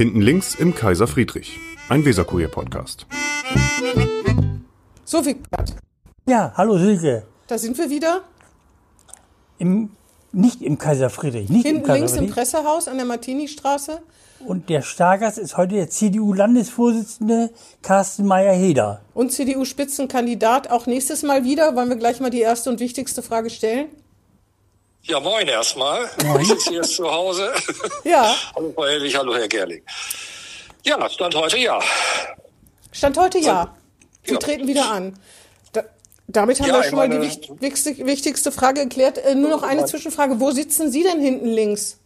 Hinten links im Kaiser Friedrich, ein Weserkurier-Podcast. So, Wigbert, Ja, hallo Silke. da sind wir wieder. Im, nicht im Kaiser Friedrich, nicht im Hinten Kaiser links im Friedrich. Pressehaus an der Martini-Straße. Und der Stargast ist heute der CDU-Landesvorsitzende Carsten Meyer-Heder. Und CDU-Spitzenkandidat auch nächstes Mal wieder. Wollen wir gleich mal die erste und wichtigste Frage stellen? Ja, moin erstmal. Moin. Ich sitze hier zu Hause. Ja, hallo Frau Helwig, hallo Herr Gerling. Ja, Stand heute ja. Stand heute ja. Sie Ja. treten wieder an. Da, damit haben Ja, wir schon mal die meine- wichtig, wichtig- wichtigste Frage geklärt. Äh, nur noch eine Zwischenfrage. Wo sitzen Sie denn hinten links?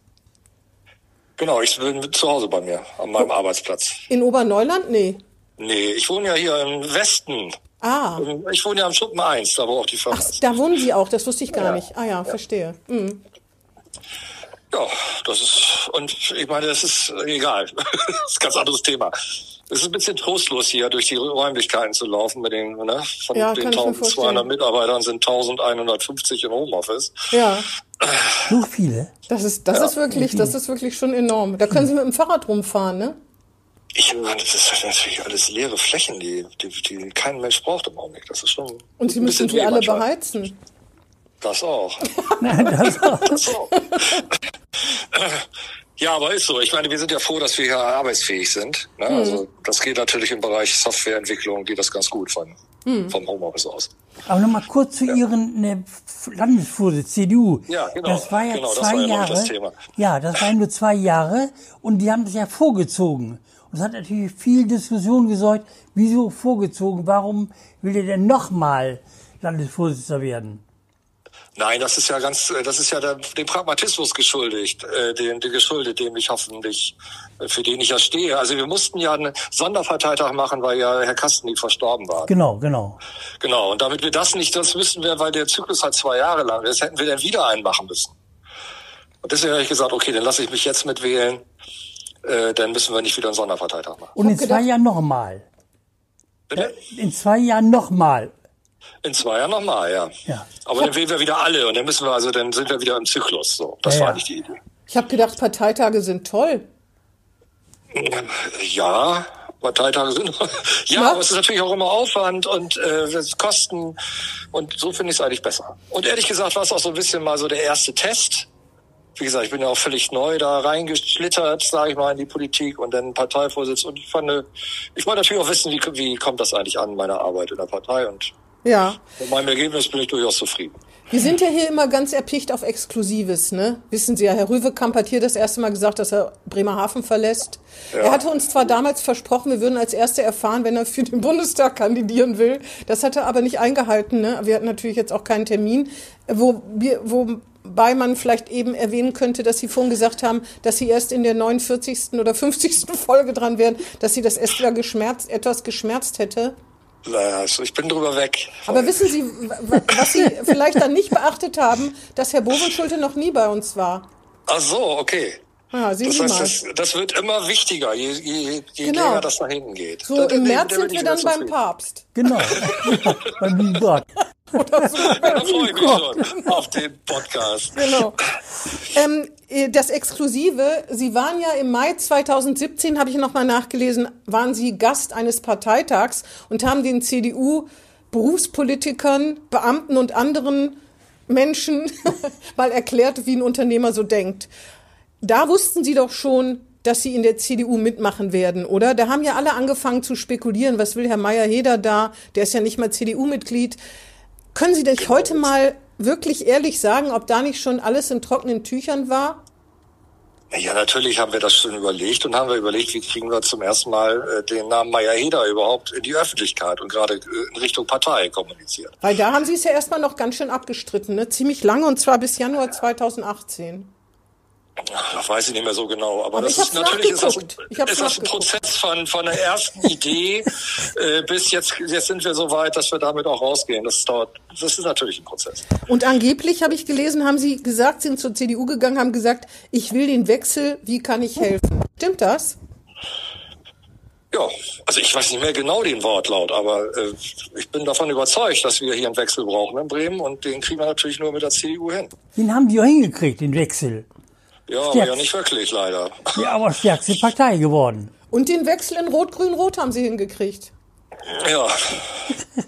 Genau, ich bin zu Hause bei mir, an meinem Arbeitsplatz. In Oberneuland? Nee. Nee, ich wohne ja hier im Westen. Ah, Ich wohne ja am Schuppen 1, da wo auch die Firma ach, ist. da wohnen Sie auch. Das wusste ich gar Ja. nicht. Ah ja, verstehe. Mhm. Ja, das ist, und ich meine, das ist egal. das ist ein ganz anderes Thema. Es ist ein bisschen trostlos hier durch die Räumlichkeiten zu laufen mit den, ne, von Ja, den kann ich mir 1200 vorstellen. Mitarbeitern sind 1150 im Homeoffice. Ja, So viele. das ist, das ist wirklich, das ist wirklich schon enorm. Da können Sie mit dem Fahrrad rumfahren, ne? Ich meine, das ist natürlich alles leere Flächen, die, die, die kein Mensch braucht im Augenblick. Das ist schon. Und Sie müssen die alle manchmal. beheizen. Das auch. Das auch. Das auch. ja, aber ist so. Ich meine, wir sind ja froh, dass wir hier arbeitsfähig sind. Ne? Hm. Also das geht natürlich im Bereich Softwareentwicklung, geht das ganz gut von, Hm. vom Homeoffice aus. Aber nochmal kurz zu Ihren ne, Landesvorsitz CDU. Ja, genau. Das war ja Genau, das zwei war ja Jahre. das Thema. Ja, das waren nur zwei Jahre und die haben das ja vorgezogen. Das hat natürlich viel Diskussion gesorgt. Wieso vorgezogen? Warum will er denn nochmal Landesvorsitzender werden? Nein, das ist ja ganz, äh, das ist ja der, dem Pragmatismus geschuldigt, äh, dem, dem geschuldet, dem ich hoffentlich, äh, für den ich ja stehe. Also wir mussten ja einen Sonderparteitag machen, weil ja Herr Kasten verstorben war. Genau, genau. Genau, und damit wir das nicht, das müssten wir, weil der Zyklus halt zwei Jahre lang ist, hätten wir dann wieder einen machen müssen. Und deswegen habe ich gesagt, okay, dann lasse ich mich jetzt mitwählen, äh, dann müssen wir nicht wieder einen Sonderparteitag machen. Und in zwei Jahren nochmal. Bitte? In zwei Jahren nochmal. In zwei Jahren nochmal, ja. Ja. Aber dann wählen wir wieder alle und dann müssen wir, also dann sind wir wieder im Zyklus. So, das Ja, war ja. eigentlich die Idee. Ich habe gedacht, Parteitage sind toll. Ja, Parteitage sind. ja, Na? aber es ist natürlich auch immer Aufwand und äh, Kosten und so finde ich es eigentlich besser. Und ehrlich gesagt war es auch so ein bisschen mal so der erste Test. Wie gesagt, ich bin ja auch völlig neu da reingeschlittert, sage ich mal, in die Politik und dann Parteivorsitz und ich fand, äh, ich wollte natürlich auch wissen, wie, wie kommt das eigentlich an, meine Arbeit in der Partei und Ja. mit meinem Ergebnis bin ich durchaus zufrieden. Wir sind ja hier immer ganz erpicht auf Exklusives, ne? Wissen Sie ja, Herr Rüwekamp hat hier das erste Mal gesagt, dass er Bremerhaven verlässt. Er hatte uns zwar damals versprochen, wir würden als Erste erfahren, wenn er für den Bundestag kandidieren will. Das hat er aber nicht eingehalten, ne? Wir hatten natürlich jetzt auch keinen Termin, wo wir, wobei man vielleicht eben erwähnen könnte, dass Sie vorhin gesagt haben, dass Sie erst in der 49. oder 50. Folge dran wären, dass Sie das erst wieder geschmerzt, etwas geschmerzt hätte. Naja, Also ich bin drüber weg. Aber wissen Sie, was Sie vielleicht dann nicht beachtet haben, dass Herr Bovenschulte noch nie bei uns war? Ach so, okay. Ja, sehen Das Sie heißt, mal. das, das wird immer wichtiger, je, je, je Genau. länger das nach hinten geht. So, Da- im da- März sind wir dann beim zufrieden. Papst. Genau. Beim lieben Gott. Da freue ich mich schon auf den Podcast. Genau. Ähm, äh, das Exklusive, Sie waren ja im Mai 2017, habe ich nochmal nachgelesen, waren Sie Gast eines Parteitags und haben den CDU Berufspolitikern, Beamten und anderen Menschen mal erklärt, wie ein Unternehmer so denkt. Da wussten Sie doch schon, dass Sie in der CDU mitmachen werden, oder? Da haben ja alle angefangen zu spekulieren, was will Herr Meier-Heder da? Der ist ja nicht mal CDU-Mitglied. Können Sie das heute mal wirklich ehrlich sagen, ob da nicht schon alles in trockenen Tüchern war? Ja, natürlich haben wir das schon überlegt und haben wir überlegt, wie kriegen wir zum ersten Mal äh, den Namen Meier Heder überhaupt in die Öffentlichkeit und gerade äh, in Richtung Partei kommuniziert. Weil da haben Sie es ja erstmal noch ganz schön abgestritten, ne? Ziemlich lange und zwar bis Januar 2018. Das weiß ich nicht mehr so genau, aber, Aber das ist natürlich ist das, ist das ein. Prozess von, von der ersten Idee äh, bis jetzt, jetzt sind wir so weit, dass wir damit auch rausgehen. Das dauert, das ist natürlich ein Prozess. Und angeblich, habe ich gelesen, haben Sie gesagt, sind zur CDU gegangen, haben gesagt, ich will den Wechsel, wie kann ich helfen? Stimmt das? Ja, also ich weiß nicht mehr genau den Wortlaut, aber äh, ich bin davon überzeugt, dass wir hier einen Wechsel brauchen in Bremen und den kriegen wir natürlich nur mit der CDU hin. Den haben die auch hingekriegt, den Wechsel. Ja, aber Stärkste. ja nicht wirklich, leider. Ja, aber stärkste Partei geworden. Und den Wechsel in Rot-Grün-Rot haben sie hingekriegt. Ja,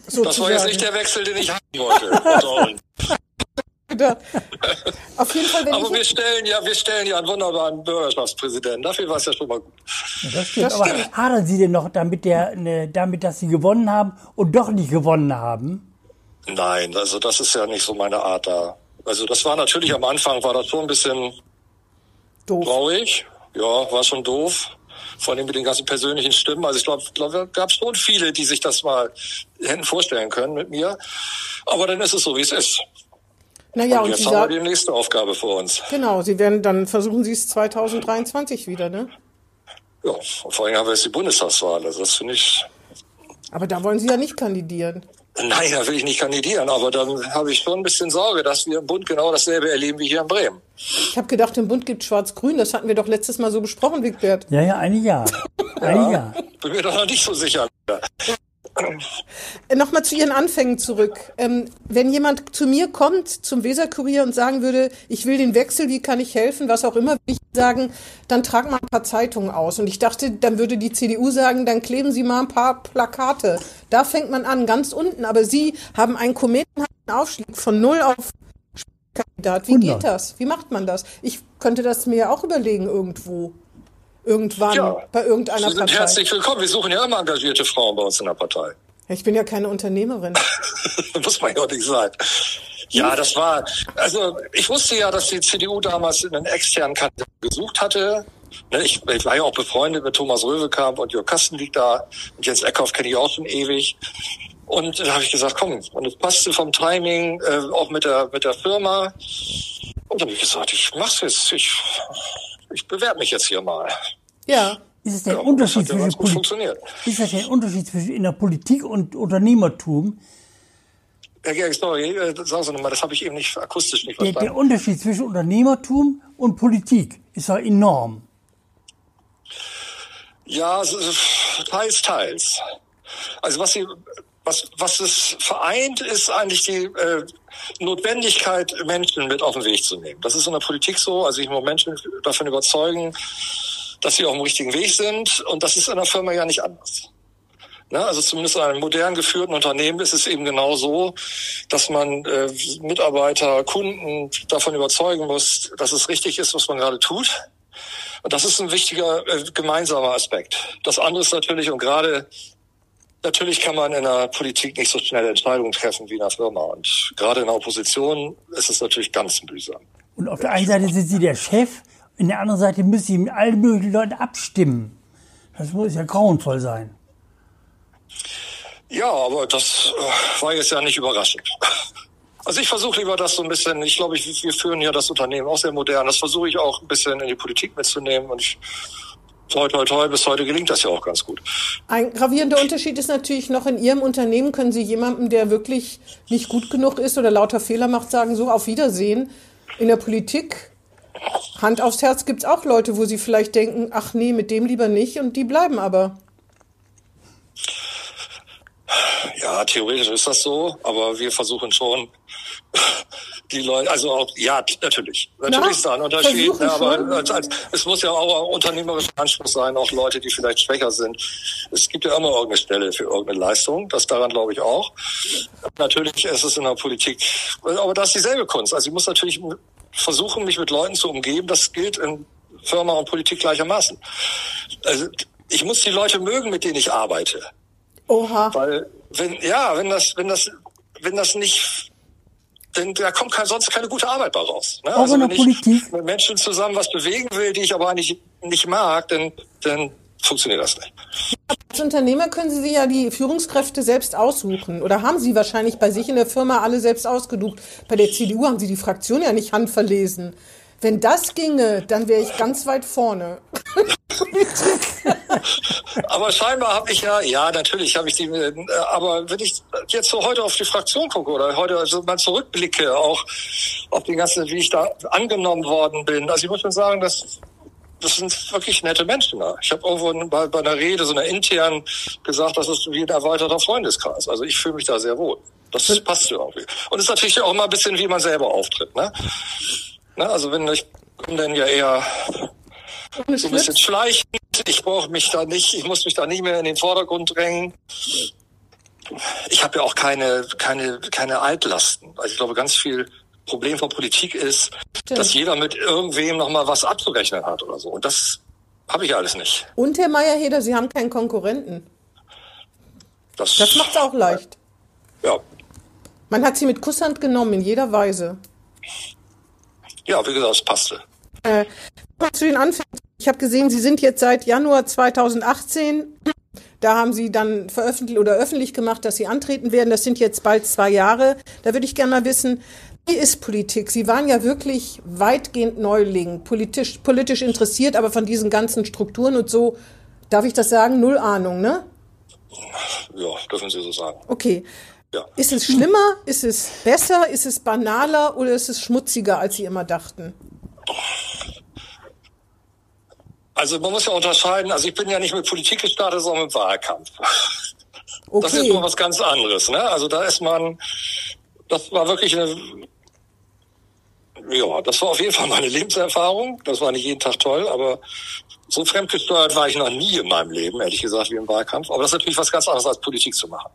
Sozusagen. das war jetzt nicht der Wechsel, den ich haben wollte. Auf jeden Fall, wenn Aber wir ich, stellen ja, wir stellen ja einen wunderbaren Bürgerschaftspräsidenten. Dafür war es ja schon mal gut. Ja, das stimmt. Das aber stimmt. hadern Sie denn noch damit, der, ne, damit, dass Sie gewonnen haben und doch nicht gewonnen haben? Nein, also das ist ja nicht so meine Art da. Also das war natürlich am Anfang war das schon ein bisschen doof. traurig. Ja, war schon doof. Vor allem mit den ganzen persönlichen Stimmen. Also ich glaube, glaub, da gab es schon viele, die sich das mal hätten vorstellen können mit mir. Aber dann ist es so, wie es ist. Naja, und und jetzt sie haben wir die nächste Aufgabe vor uns. genau, sie werden, dann versuchen sie es 2023 wieder, ne? Ja, vor allem haben wir jetzt die Bundestagswahl. Also das finde ich Aber da wollen sie ja nicht kandidieren. Nein, da will ich nicht kandidieren, aber dann habe ich schon ein bisschen Sorge, dass wir im Bund genau dasselbe erleben wie hier in Bremen. Ich habe gedacht, im Bund gibt Schwarz-Grün. Das hatten wir doch letztes Mal so besprochen, Wigbert. Ja, ja, ein Jahr. Ein Jahr. Bin mir doch noch nicht so sicher. Äh, Nochmal zu Ihren Anfängen zurück. Ähm, wenn jemand zu mir kommt, zum Weserkurier und sagen würde, ich will den Wechsel, wie kann ich helfen, was auch immer, ich sagen, dann trag mal ein paar Zeitungen aus. Und ich dachte, dann würde die CDU sagen, dann kleben Sie mal ein paar Plakate. Da fängt man an, ganz unten. Aber Sie haben einen kometenhaften Aufstieg von null auf Kandidat. Wie 100. geht das? Wie macht man das? Ich könnte das mir ja auch überlegen irgendwo. Irgendwann, Ja, bei irgendeiner Sie sind Partei. herzlich willkommen. Wir suchen ja immer engagierte Frauen bei uns in der Partei. Ich bin ja keine Unternehmerin. Muss man ja auch nicht sein. Ja, das war, also ich wusste ja, dass die CDU damals einen externen Kandidaten gesucht hatte. Ne, Ich, ich war ja auch befreundet mit Thomas Röwekamp und Jörg Kasten liegt da. Und Jens Eckhoff kenne ich auch schon ewig. Und da habe ich gesagt, komm, und es passte vom Timing, äh, auch mit der, mit der Firma. Und dann habe ich gesagt, ich mach's jetzt, ich, ich bewerbe mich jetzt hier mal. Ja. Ist es der Ja, Unterschied zwischen gut Poli- funktioniert. Ist das der Unterschied zwischen in der Politik und Unternehmertum? Herr Gerg, sorry, äh, sagen Sie nochmal, das habe ich eben nicht akustisch nicht Der, verstanden. der Unterschied zwischen Unternehmertum und Politik ist ja enorm. Ja, teils, teils. Also was sie, was, was es vereint, ist eigentlich die äh, Notwendigkeit, Menschen mit auf den Weg zu nehmen. Das ist in der Politik so. Also ich muss Menschen davon überzeugen, dass sie auf dem richtigen Weg sind. Und das ist in der Firma ja nicht anders. Ne? Also zumindest in einem modern geführten Unternehmen ist es eben genau so, dass man äh, Mitarbeiter, Kunden davon überzeugen muss, dass es richtig ist, was man gerade tut. Und das ist ein wichtiger äh, gemeinsamer Aspekt. Das andere ist natürlich, und gerade natürlich kann man in der Politik nicht so schnell Entscheidungen treffen wie in der Firma. Und gerade in der Opposition ist es natürlich ganz mühsam. Und auf der einen Seite sind Sie der Chef, in der anderen Seite müssen Sie mit allen möglichen Leuten abstimmen. Das muss ja grauenvoll sein. Ja, aber das äh, war jetzt ja nicht überraschend. Also ich versuche lieber das so ein bisschen, ich glaube, wir führen ja das Unternehmen auch sehr modern. Das versuche ich auch ein bisschen in die Politik mitzunehmen. Und ich, toi, toi, toi, bis heute gelingt das ja auch ganz gut. Ein gravierender Unterschied ist natürlich noch in Ihrem Unternehmen können Sie jemandem, der wirklich nicht gut genug ist oder lauter Fehler macht, sagen, so auf Wiedersehen. In der Politik, Hand aufs Herz, gibt's auch Leute, wo Sie vielleicht denken, ach nee, mit dem lieber nicht und die bleiben aber. Ja, theoretisch ist das so, aber wir versuchen schon, die Leute, also auch, ja, natürlich. Natürlich Na, ist da ein Unterschied, versuchen ne, aber als, als, es muss ja auch ein unternehmerischer Anspruch sein, auch Leute, die vielleicht schwächer sind. Es gibt ja immer irgendeine Stelle für irgendeine Leistung, das daran glaube ich auch. Natürlich ist es in der Politik, aber das ist dieselbe Kunst. Also ich muss natürlich versuchen, mich mit Leuten zu umgeben, das gilt in Firma und Politik gleichermaßen. Also ich muss die Leute mögen, mit denen ich arbeite. Oha. Weil wenn ja, wenn das, wenn das, wenn das nicht, denn da kommt kein, sonst keine gute Arbeit bei raus. Ne? Auch der wenn Politik? ich mit Menschen zusammen was bewegen will, die ich aber eigentlich nicht mag, dann, dann funktioniert das nicht. Als Unternehmer können Sie sich ja die Führungskräfte selbst aussuchen. Oder haben Sie wahrscheinlich bei sich in der Firma alle selbst ausgesucht? Bei der CDU haben Sie die Fraktion ja nicht handverlesen. Wenn das ginge, dann wäre ich ganz weit vorne. Aber scheinbar habe ich ja, ja, natürlich habe ich die, äh, aber wenn ich jetzt so heute auf die Fraktion gucke oder heute also mal zurückblicke, auch auf die ganze, wie ich da angenommen worden bin, also ich muss schon sagen, dass das sind wirklich nette Menschen da. Ich habe irgendwo bei, bei einer Rede, so einer internen, gesagt, das ist wie ein erweiterter Freundeskreis. Also ich fühle mich da sehr wohl. Das passt ja irgendwie. Und es ist natürlich auch immer ein bisschen, wie man selber auftritt. Ne? Ne? Also wenn ich komme dann ja eher so ein bisschen schleichend. Ich brauche mich da nicht, ich muss mich da nicht mehr in den Vordergrund drängen. Ich habe ja auch keine, keine, keine Altlasten. Also ich glaube, ganz viel Problem von Politik ist, dass jeder mit irgendwem nochmal was abzurechnen hat oder so. Und das habe ich alles nicht. Und Herr Meyerheder, Sie haben keinen Konkurrenten. Das, Das macht's auch leicht. Ja. Man hat Sie mit Kusshand genommen, in jeder Weise. Ja, wie gesagt, es passte. Äh, zu den Anfängen. Ich habe gesehen, Sie sind jetzt seit Januar 2018. Da haben Sie dann veröffentlicht oder öffentlich gemacht, dass Sie antreten werden. Das sind jetzt bald zwei Jahre. Da würde ich gerne mal wissen, wie ist Politik? Sie waren ja wirklich weitgehend Neuling, politisch, politisch interessiert, aber von diesen ganzen Strukturen und so, darf ich das sagen, null Ahnung, ne? Ja, dürfen Sie so sagen. Okay. Ja. Ist es schlimmer? Ist es besser? Ist es banaler oder ist es schmutziger, als Sie immer dachten? Also man muss ja unterscheiden, also ich bin ja nicht mit Politik gestartet, sondern mit Wahlkampf. Das ist Okay. mal was ganz anderes, ne? Also da ist man, das war wirklich eine, ja, das war auf jeden Fall meine Lebenserfahrung. Das war nicht jeden Tag toll, aber so fremdgesteuert war ich noch nie in meinem Leben, ehrlich gesagt, wie im Wahlkampf. Aber das ist natürlich was ganz anderes als Politik zu machen.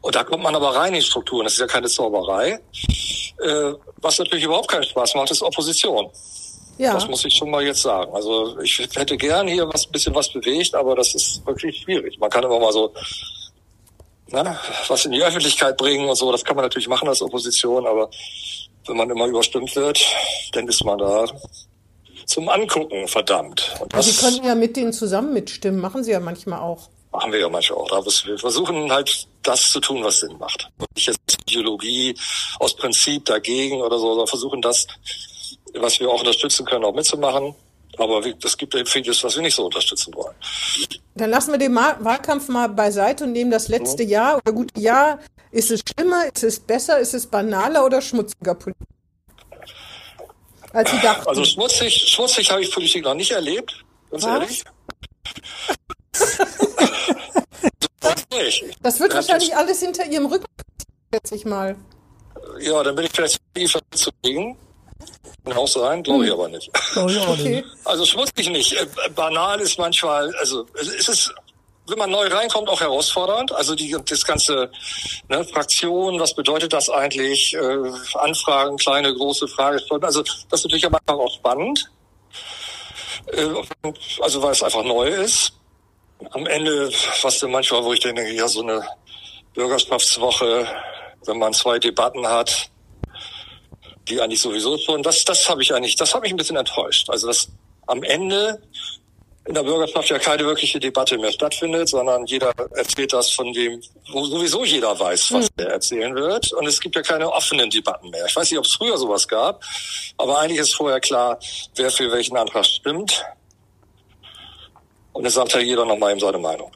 Und da kommt man aber rein in die Strukturen. Das ist ja keine Zauberei. Äh, was natürlich überhaupt keinen Spaß macht, ist Opposition. Ja. Das muss ich schon mal jetzt sagen. Also ich hätte gern hier was bisschen was bewegt, aber das ist wirklich schwierig. Man kann immer mal so ne, was in die Öffentlichkeit bringen und so. Das kann man natürlich machen als Opposition, aber wenn man immer überstimmt wird, dann ist man da zum Angucken verdammt. Und das Sie könnten ja mit denen zusammen mitstimmen, machen Sie ja manchmal auch. machen wir ja manchmal auch. Aber wir versuchen halt das zu tun, was Sinn macht. Und nicht jetzt Ideologie aus Prinzip dagegen oder so, sondern versuchen das, was wir auch unterstützen können, auch mitzumachen. Aber es gibt eben vieles, was wir nicht so unterstützen wollen. Dann lassen wir den Wahlkampf mal beiseite und nehmen das letzte Jahr oder gute Jahr. Ist es schlimmer, ist es besser, ist es banaler oder schmutziger Politik? Als Sie dachten. Also schmutzig, schmutzig habe ich Politik noch nicht erlebt, ganz Was? ehrlich. Das wird wahrscheinlich alles hinter Ihrem Rücken, schätze ich mal. Ja, dann bin ich vielleicht tiefer legen. Kann auch sein, glaube ich aber nicht. Ich auch nicht. Also schmutzig nicht. Äh, Banal ist manchmal, also es ist, wenn man neu reinkommt, auch herausfordernd. Also die, das ganze ne, Fraktion, was bedeutet das eigentlich? Äh, Anfragen, kleine, große Fragestunden. Also das ist natürlich am Anfang auch spannend. Äh, also weil es einfach neu ist. Am Ende, was denn manchmal, wo ich denke, ja, so eine Bürgerschaftswoche, wenn man zwei Debatten hat, die eigentlich sowieso schon, das, das habe ich eigentlich, das habe mich ein bisschen enttäuscht. Also dass am Ende in der Bürgerschaft ja keine wirkliche Debatte mehr stattfindet, sondern jeder erzählt das von dem, wo sowieso jeder weiß, was er erzählen wird. Und es gibt ja keine offenen Debatten mehr. Ich weiß nicht, ob es früher sowas gab, aber eigentlich ist vorher klar, wer für welchen Antrag stimmt. Und es sagt ja jeder nochmal eben seine Meinung.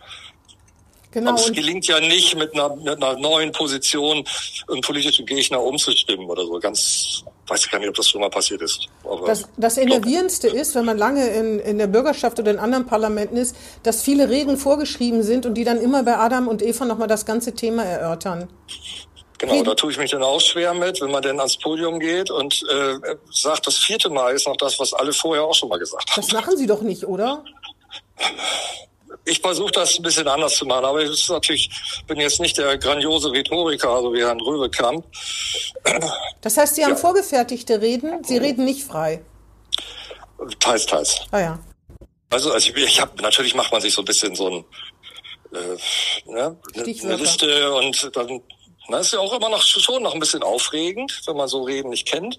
Genau. Aber es gelingt ja nicht, mit einer, mit einer neuen Position einen politischen Gegner umzustimmen oder so. Ganz, weiß ich gar nicht, ob das schon mal passiert ist. Aber das, das Enervierendste ist, wenn man lange in, in der Bürgerschaft oder in anderen Parlamenten ist, dass viele Regeln vorgeschrieben sind und die dann immer bei Adam und Eva nochmal das ganze Thema erörtern. genau, da tue ich mich dann auch schwer mit, wenn man dann ans Podium geht und äh, sagt, das vierte Mal ist noch das, was alle vorher auch schon mal gesagt haben. Das machen Sie doch nicht, oder? Ich versuche das ein bisschen anders zu machen, aber ich ist natürlich, bin jetzt nicht der grandiose Rhetoriker, also wie Herrn Röbekamp. Das heißt, Sie haben Ja. vorgefertigte Reden, Sie reden nicht frei. Teils, teils. Ah ja. Also, also ich, ich habe natürlich macht man sich so ein bisschen so ein äh, ne, eine. Liste und dann na, ist ja auch immer noch schon noch ein bisschen aufregend, wenn man so Reden nicht kennt.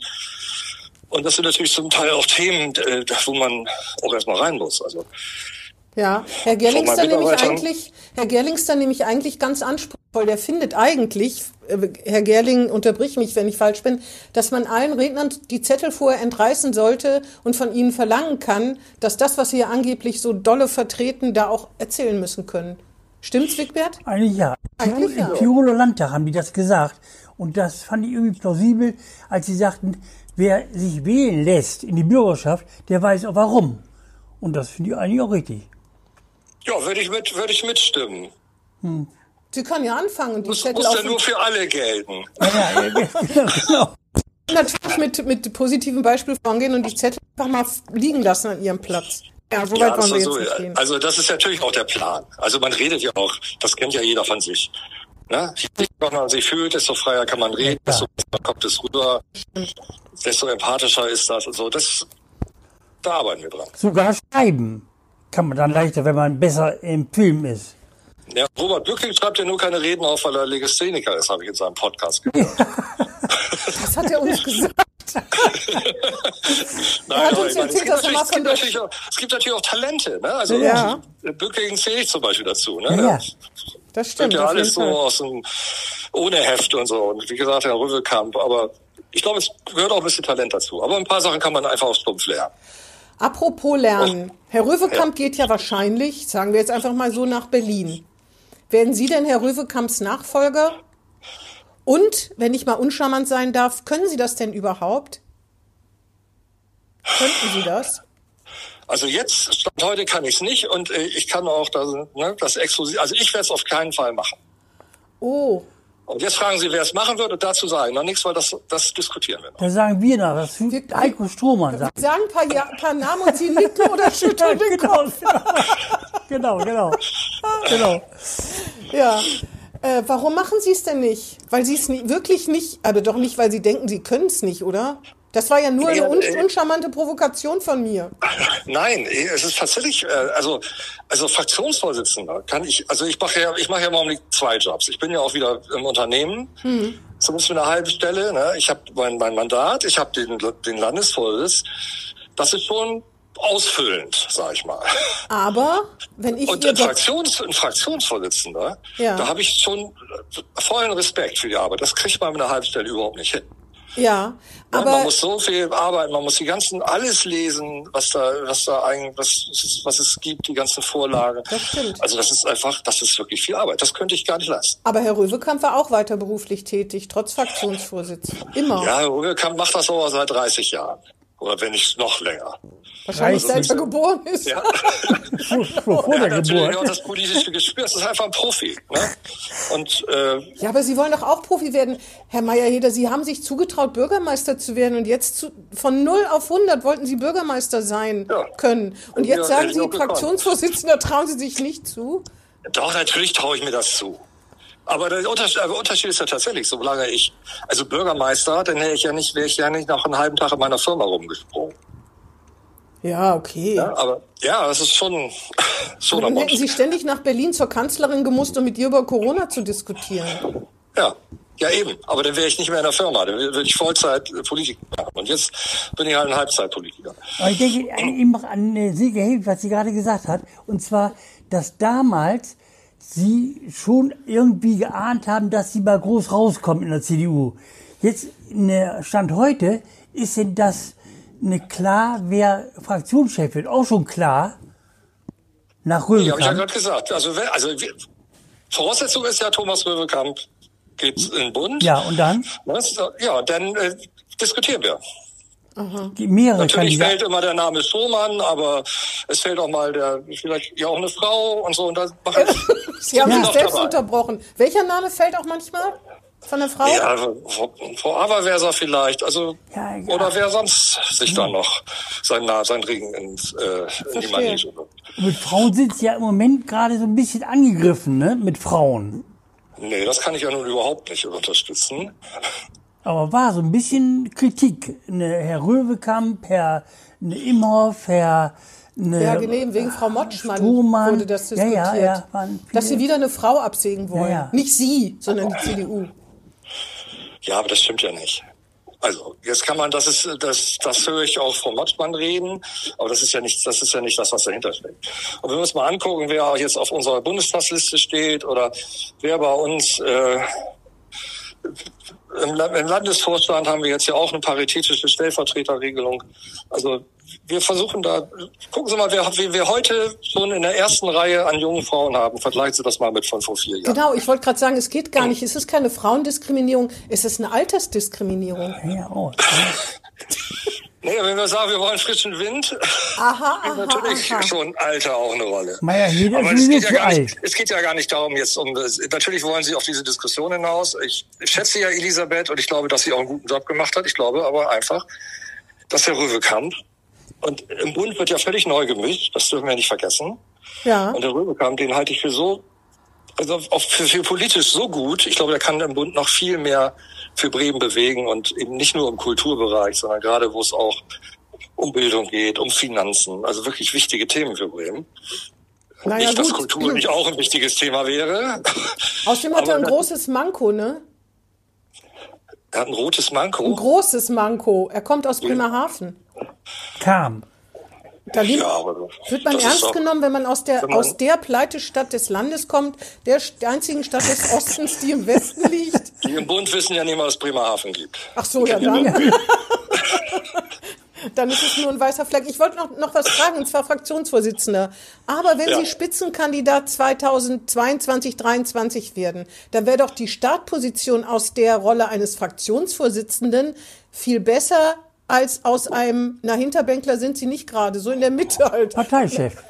Und das sind natürlich zum Teil auch Themen, äh, wo man auch erstmal rein muss. Also Ja, Herr Gerlingster nämlich Mitarbeitern? eigentlich, Herr Gerlingster nämlich eigentlich ganz anspruchsvoll. Der findet eigentlich, äh, Herr Gerling, unterbrich mich, wenn ich falsch bin, dass man allen Rednern die Zettel vorher entreißen sollte und von ihnen verlangen kann, dass das, was sie hier angeblich so dolle vertreten, da auch erzählen müssen können. Stimmt's, Wigbert? Eigentlich ja. Eigentlich ja. Im Tiroler Landtag haben die das gesagt. Und das fand ich irgendwie plausibel, als sie sagten, wer sich wählen lässt in die Bürgerschaft, der weiß auch warum. Und das finde ich eigentlich auch richtig. Ja, würde ich mit würde ich mitstimmen. Sie können ja anfangen und die Muss, Zettel muss auf ja nur für alle gelten. Ja, ja, ja, genau, natürlich mit, mit positivem Beispiel vorangehen und die Zettel einfach mal liegen lassen an ihrem Platz. Ja, so Ja, weit das wollen wir jetzt so, nicht gehen. also das ist natürlich auch der Plan. Also man redet ja auch, das kennt ja jeder von sich. Ne? Je sicherer man sich fühlt, desto freier kann man reden, desto besser kommt es rüber, desto empathischer ist das und so. Das, da arbeiten wir dran. Sogar schreiben kann man dann leichter, wenn man besser im Film ist. Ja, Robert Bücking schreibt ja nur keine Reden auf, weil er Legastheniker ist, habe ich in seinem Podcast gehört. Das hat er uns gesagt. Nein, aber uns ich meine, es, gibt natürlich, es, gibt natürlich auch, es gibt natürlich auch Talente. Ne? Also Ja. Bücking zähle ich zum Beispiel dazu. Ne? Ja, ja. Das Stimmt stimmt. ja alles so aus dem, ohne Heft und so. Und wie gesagt, Herr Rüwekamp, aber ich glaube, es gehört auch ein bisschen Talent dazu. Aber ein paar Sachen kann man einfach auch stumpf lernen. Apropos Lernen. Herr Röwekamp geht ja wahrscheinlich, sagen wir jetzt einfach mal so, nach Berlin. Werden Sie denn Herr Röwekamps Nachfolger? Und, wenn ich mal uncharmant sein darf, können Sie das denn überhaupt? Könnten Sie das? Also jetzt, Stand heute kann ich es nicht und äh, ich kann auch das, ne, das exklusiv, also ich werde es auf keinen Fall machen. Oh, Und jetzt fragen Sie, wer es machen wird und dazu sagen noch nichts, weil das, das diskutieren wir noch. Da sagen wir noch, das fügt Heiko Strohmann sagt. sagen ein paar, ja, paar Namen und Sie nicken oder schütteln den genau, Kopf. genau, genau, genau. Ja. Äh, warum machen Sie es denn nicht? Weil Sie es wirklich nicht, aber doch nicht, weil Sie denken, Sie können es nicht, oder? Das war ja nur eine un äh, uncharmante Provokation von mir. Nein, eh, es ist tatsächlich, äh, also, also Fraktionsvorsitzender kann ich, also ich mache ja, ich mache ja im Augenblick zwei Jobs. Ich bin ja auch wieder im Unternehmen, zumindest mit einer halben Stelle. Ne? Ich habe mein, mein Mandat, ich habe den, den Landesvorsitz. Das ist schon ausfüllend, sag ich mal. Aber wenn ich Und ein, Fraktions, ein Fraktionsvorsitzender, Ja. da habe ich schon vollen Respekt für die Arbeit. Das kriegt man mit einer halben Stelle überhaupt nicht hin. Ja, Ne, man aber muss so viel arbeiten, man muss die ganzen alles lesen, was da, was da eigentlich, was, was es gibt, die ganzen Vorlagen. Das stimmt. Also das ist einfach, das ist wirklich viel Arbeit. Das könnte ich gar nicht leisten. aber Herr Röwekamp war auch weiter beruflich tätig, trotz Fraktionsvorsitz. Immer. Ja, Herr Rübekamp macht das aber seit 30 Jahren. Oder wenn nicht noch länger. Wahrscheinlich seit 30. er geboren ist. Ja. Vor, vor, Er der natürlich auch Geburt. das politische Gespür. Das ist einfach ein Profi. Ne? Und äh, Ja, aber Sie wollen doch auch Profi werden. Herr Meyerheder, Sie haben sich zugetraut, Bürgermeister zu werden und jetzt zu, von 0 auf 100 wollten Sie Bürgermeister sein Ja. können. Und Ja, jetzt sagen Sie. Fraktionsvorsitzender trauen Sie sich nicht zu? Doch, natürlich traue ich mir das zu. Aber der Unterschied, ist ja tatsächlich, solange ich, also Bürgermeister, dann wäre ich ja nicht, wäre ich ja nicht noch einen halben Tag in meiner Firma rumgesprungen. Ja, okay. Ja, aber ja, das ist schon, schon Dann hätten Sie ständig nach Berlin zur Kanzlerin gemusst, um mit ihr über Corona zu diskutieren. Ja, ja eben. Aber dann wäre ich nicht mehr in der Firma, dann würde ich Vollzeit äh, Politiker machen. Und jetzt bin ich halt ein Halbzeitpolitiker. Aber ich denke an, eben noch an äh, Silke Helm, was sie gerade gesagt hat. Und zwar, dass damals sie schon irgendwie geahnt haben, dass sie mal groß rauskommen in der CDU. Jetzt, in der Stand heute, ist denn das eine klar, wer Fraktionschef wird, auch schon klar. Nach Ja, habe ich ja gerade gesagt. Also, also Voraussetzung ist ja, Thomas Röwekamp geht in den Bund. Ja, und dann? Was? Ja, dann äh, diskutieren wir. Die mehrere Natürlich fällt immer der Name Strohmann, aber es fällt auch mal der, vielleicht ja auch eine Frau und so. Und da machen Sie haben sich selbst dabei. unterbrochen. Welcher Name fällt auch manchmal von der Frau? Ja, Frau, Averwerser vielleicht, also Ja, ja. oder wer sonst sich dann noch sein, sein Regen ins, äh, in die. Manege. Mit Frauen sind sie ja im Moment gerade so ein bisschen angegriffen, ne? Mit Frauen. Nee, das kann ich ja nun überhaupt nicht unterstützen. Aber war so ein bisschen Kritik. Ne, Herr Röwekamp, Herr ne, Imhoff, Herr ne, Ja, genau, wegen Frau Motschmann Strohmann. wurde das Ja, diskutiert. ja, ja, viele- dass sie wieder eine Frau absägen wollen. Ja, ja. Nicht Sie, sondern die CDU. Ja, aber das stimmt ja nicht. Also jetzt kann man, das ist, das, das höre ich auch von Motschmann reden, aber das ist ja nicht, das ist ja nicht das, was dahinter steckt. Und wenn wir uns mal angucken, wer jetzt auf unserer Bundestagsliste steht oder wer bei uns äh, im, La- im Landesvorstand haben wir jetzt ja auch eine paritätische Stellvertreterregelung. Also wir versuchen da, gucken Sie mal, wer, wie wir heute schon in der ersten Reihe an jungen Frauen haben. Vergleichen Sie das mal mit von vor vier Jahren. Genau, ich wollte gerade sagen, es geht gar nicht. Es ist keine Frauendiskriminierung, es ist eine Altersdiskriminierung. Ja, oh. Nee, wenn wir sagen, wir wollen frischen Wind, Aha, spielt aha, natürlich aha. schon Alter auch eine Rolle. Meier Heder Aber ist es geht, ja gar nicht, alt. es geht ja gar nicht darum, jetzt um das. Natürlich wollen Sie auf diese Diskussion hinaus. Ich schätze ja Elisabeth und ich glaube, dass sie auch einen guten Job gemacht hat. Ich glaube aber einfach, dass Herr Röwekamp und im Bund wird ja völlig neu gemischt, das dürfen wir nicht vergessen. Ja. Und der Röwekamp, den halte ich für so, also auch für, für politisch so gut. Ich glaube, der kann im Bund noch viel mehr für Bremen bewegen und eben nicht nur im Kulturbereich, sondern gerade wo es auch um Bildung geht, um Finanzen, also wirklich wichtige Themen für Bremen. Naja, nicht, dass gut. Kultur nicht auch ein wichtiges Thema wäre. Außerdem hat er ein großes Manko, ne? Er hat ein rotes Ein Manko. großes Manko. Er kommt aus Bremerhaven. Kam. Da liegt, Ja, wird man ernst doch- genommen, wenn man aus der, man- aus der Pleitestadt des Landes kommt, der, der einzigen Stadt des Ostens, die im Westen liegt? Die im Bund wissen ja nicht mal, dass es Bremerhaven gibt. Ach so, ja, dann. Dann ist es nur ein weißer Fleck. Ich wollte noch, noch was fragen, und zwar Fraktionsvorsitzender. Aber wenn Ja. Sie Spitzenkandidat 2022, 2023 werden, dann wäre doch die Startposition aus der Rolle eines Fraktionsvorsitzenden viel besser als aus einem, na, Hinterbänkler sind Sie nicht gerade, so in der Mitte halt. Parteichef.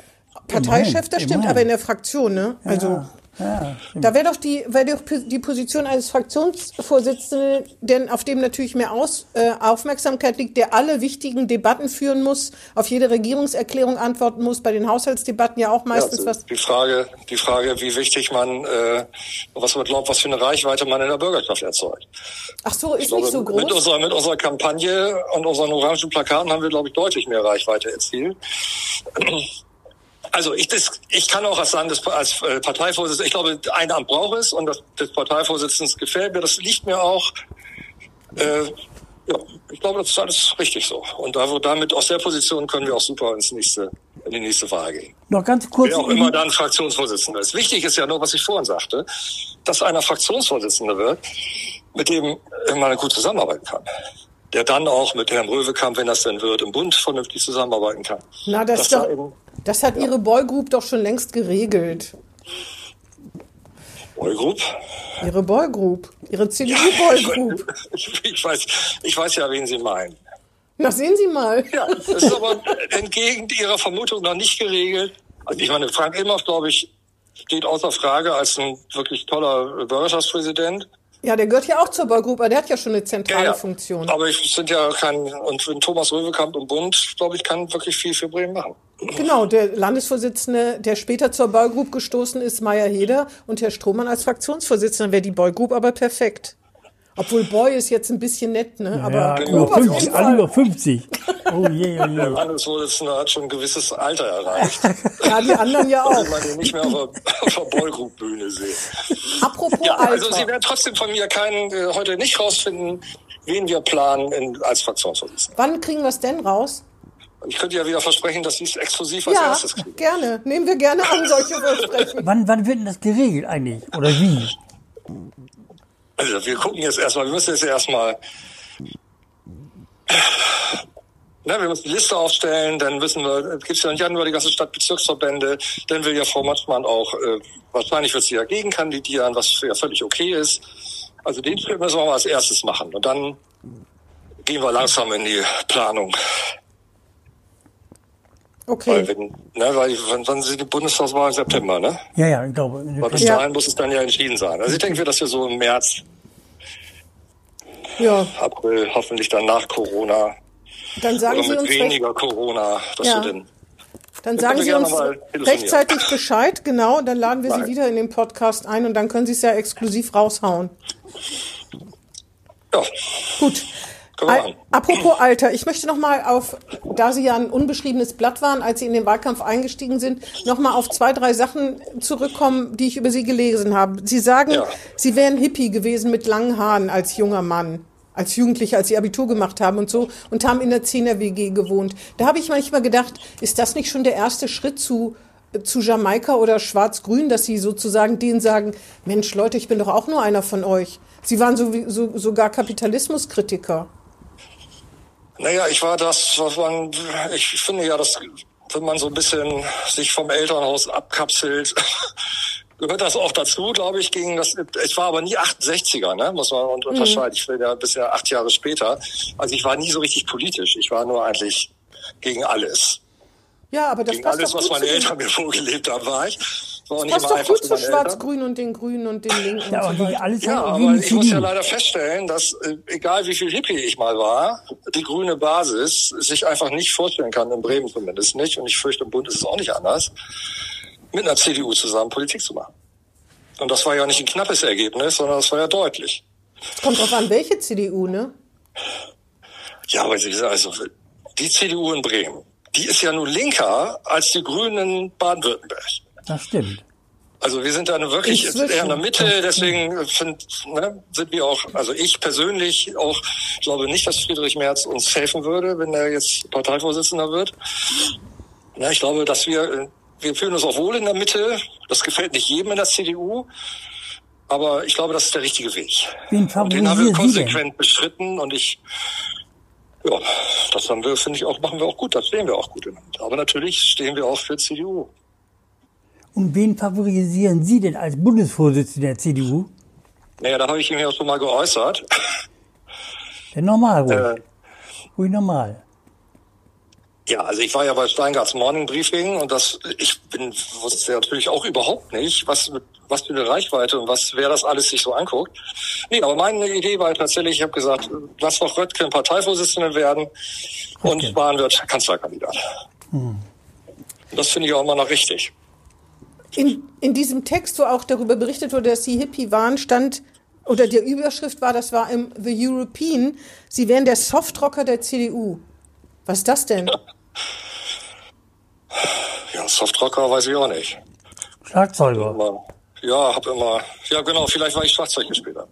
Parteichef, das stimmt, immerhin. aber in der Fraktion, ne? Also. Ja, Da wäre doch die, wäre doch die Position eines Fraktionsvorsitzenden, denn auf dem natürlich mehr Aus, äh, Aufmerksamkeit liegt, der alle wichtigen Debatten führen muss, auf jede Regierungserklärung antworten muss, bei den Haushaltsdebatten ja auch meistens Ja, was. die Frage, die Frage, wie wichtig man, äh, was man glaubt, was für eine Reichweite man in der Bürgerschaft erzeugt. Ach so, ist glaube, nicht so Mit groß. unserer, mit unserer Kampagne und unseren orangen Plakaten haben wir, glaube ich, deutlich mehr Reichweite erzielt. Also ich, das, ich kann auch als Landes als äh, Parteivorsitzender, ich glaube, ein Amt braucht es und das des Parteivorsitzenden gefällt mir, das liegt mir auch. Äh, ja, ich glaube, das ist alles richtig so. Und da, damit aus der Position können wir auch super ins nächste, in die nächste Wahl gehen. Noch ganz kurz. Wer auch immer dann Fraktionsvorsitzender ist. Wichtig ist ja nur, was ich vorhin sagte, dass einer Fraktionsvorsitzender wird, mit dem man gut zusammenarbeiten kann. Der dann auch mit Herrn Röwekamp, wenn das denn wird, im Bund vernünftig zusammenarbeiten kann. Na, das, Das ist doch, eben- das hat Ihre Boygroup doch schon längst geregelt. Eurogroup? Ihre Boygroup. Ihre CDU-Boygroup. Ich, ich, weiß, ich weiß ja, wen Sie meinen. Na, sehen Sie mal. Ja, das ist aber entgegen Ihrer Vermutung noch nicht geregelt. Also ich meine, Frank Ilmhoff, glaube ich, steht außer Frage als ein wirklich toller Bürgerschaftspräsident. Ja, der gehört ja auch zur Boygroup, aber der hat ja schon eine zentrale Ja, ja. Funktion. Aber ich sind ja kein, und wenn Thomas Röwekamp im Bund, glaube ich, kann wirklich viel für Bremen machen. Genau, der Landesvorsitzende, der später zur Boygroup gestoßen ist, Meier Heder und Herr Strohmann als Fraktionsvorsitzender wäre die Boygroup aber perfekt. Obwohl Boy ist jetzt ein bisschen nett, ne? Aber ja, Genau. Über auf 50, jeden alle über 50. Oh je, oh Der je. Landesvorsitzende hat schon ein gewisses Alter erreicht. Ja, die anderen ja Also auch. man den nicht mehr auf der, auf der Boygroup-Bühne sehen. Apropos Ja, Alter. also Sie werden trotzdem von mir keinen, äh, heute nicht rausfinden, wen wir planen in, als Fraktionsvorsitzender. Wann kriegen wir es denn raus? Ich könnte ja wieder versprechen, dass Sie es exklusiv als Ja, erstes kriegen. gerne. Nehmen wir gerne an, solche Versprechen. Wann, wann wird denn das geregelt eigentlich? Oder wie? Also wir gucken jetzt erstmal, wir müssen jetzt erstmal, na, wir müssen die Liste aufstellen, dann wissen wir, gibt es ja im Januar die ganze Stadtbezirksverbände, dann will ja Frau Matschmann auch, äh, wahrscheinlich wird sie ja gegenkandidieren, was ja völlig okay ist. Also den Schritt müssen wir mal als erstes machen und dann gehen wir langsam in die Planung. Weil, Okay. wenn, ne, weil wann, wann sind die Bundestagswahl im September, ne? Ja, ja, ich glaube. Weil bis Ja. dahin muss es dann ja entschieden sein. Also ich denke, dass wir so im März, Ja, April, hoffentlich dann nach Corona dann sagen oder Sie mit uns weniger Corona, dass Ja. wir denn dann sagen Sie uns rechtzeitig Bescheid, genau, und dann laden wir Sie Nein. wieder in den Podcast ein und dann können Sie es ja exklusiv raushauen. ja, Gut. Al apropos Alter, ich möchte noch mal auf, da Sie ja ein unbeschriebenes Blatt waren, als Sie in den Wahlkampf eingestiegen sind, noch mal auf zwei, drei Sachen zurückkommen, die ich über Sie gelesen habe. Sie sagen, Ja. Sie wären Hippie gewesen mit langen Haaren als junger Mann, als Jugendlicher, als Sie Abitur gemacht haben und so und haben in der 10er WG gewohnt. Da habe ich manchmal gedacht, ist das nicht schon der erste Schritt zu zu Jamaika oder Schwarz-Grün, dass sie sozusagen denen sagen, Mensch, Leute, ich bin doch auch nur einer von euch. Sie waren so, so, sogar Kapitalismuskritiker. Naja, ich war das, was man, ich finde ja, dass wenn man so ein bisschen sich vom Elternhaus abkapselt gehört das auch dazu, glaube ich, gegen das, ich war aber nie 68er, ne, muss man Mhm. unterscheiden. Ich bin ja bisher acht Jahre später. Also ich war nie so richtig politisch. Ich war nur eigentlich gegen alles. Ja, aber das Gegen passt alles, was meine Eltern mir vorgelebt haben, war ich. Nicht passt doch gut zu. Schwarz-Grün und den Grünen und den Linken Ja, und aber so weiter. alles Ja, aber ich muss ja leider feststellen, dass äh, egal wie viel Hippie ich mal war, die grüne Basis sich einfach nicht vorstellen kann, in Bremen zumindest nicht, und ich fürchte, im Bund ist es auch nicht anders, mit einer CDU zusammen Politik zu machen. Und das war ja nicht ein knappes Ergebnis, sondern das war ja deutlich. Es kommt drauf an, welche CDU, ne? Ja, aber Sie also die CDU in Bremen, die ist ja nur linker als die Grünen in Baden-Württemberg. Das stimmt. Also wir sind da wirklich jetzt eher in der Mitte, deswegen find, ne, sind wir auch, also ich persönlich auch glaube nicht, dass Friedrich Merz uns helfen würde, wenn er jetzt Parteivorsitzender wird. Ja, ich glaube, dass wir, äh, wir fühlen uns auch wohl in der Mitte. Das gefällt nicht jedem in der CDU. Aber ich glaube, das ist der richtige Weg. Wen Und den haben wir Sie konsequent bestritten und ich, ja, das haben wir, finde ich auch, machen wir auch gut. Das stehen wir auch gut in der Mitte. Aber natürlich stehen wir auch für CDU. Und wen favorisieren Sie denn als Bundesvorsitzender der CDU? Naja, da habe ich ihm ja schon mal geäußert. Der normal ruhig. Äh, Ruhig normal. Ja, also ich war ja bei Steingarts Morning Briefing und das, ich bin, wusste ja natürlich auch überhaupt nicht, was, was für eine Reichweite und was, wer das alles sich so anguckt. Nee, aber meine Idee war tatsächlich, ich habe gesagt, lass doch Röttgen Parteivorsitzende werden und Röttgen. Spahn wird Kanzlerkandidat. Das finde ich auch immer noch richtig. In, in diesem Text, wo auch darüber berichtet wurde, dass Sie Hippie waren, stand, oder die Überschrift war, das war im The European, Sie wären der Softrocker der CDU. Was ist das denn? Ja, Softrocker weiß ich auch nicht. Schlagzeuger. Immer, ja, habe immer, ja genau, vielleicht war ich Schlagzeug gespielt. habe.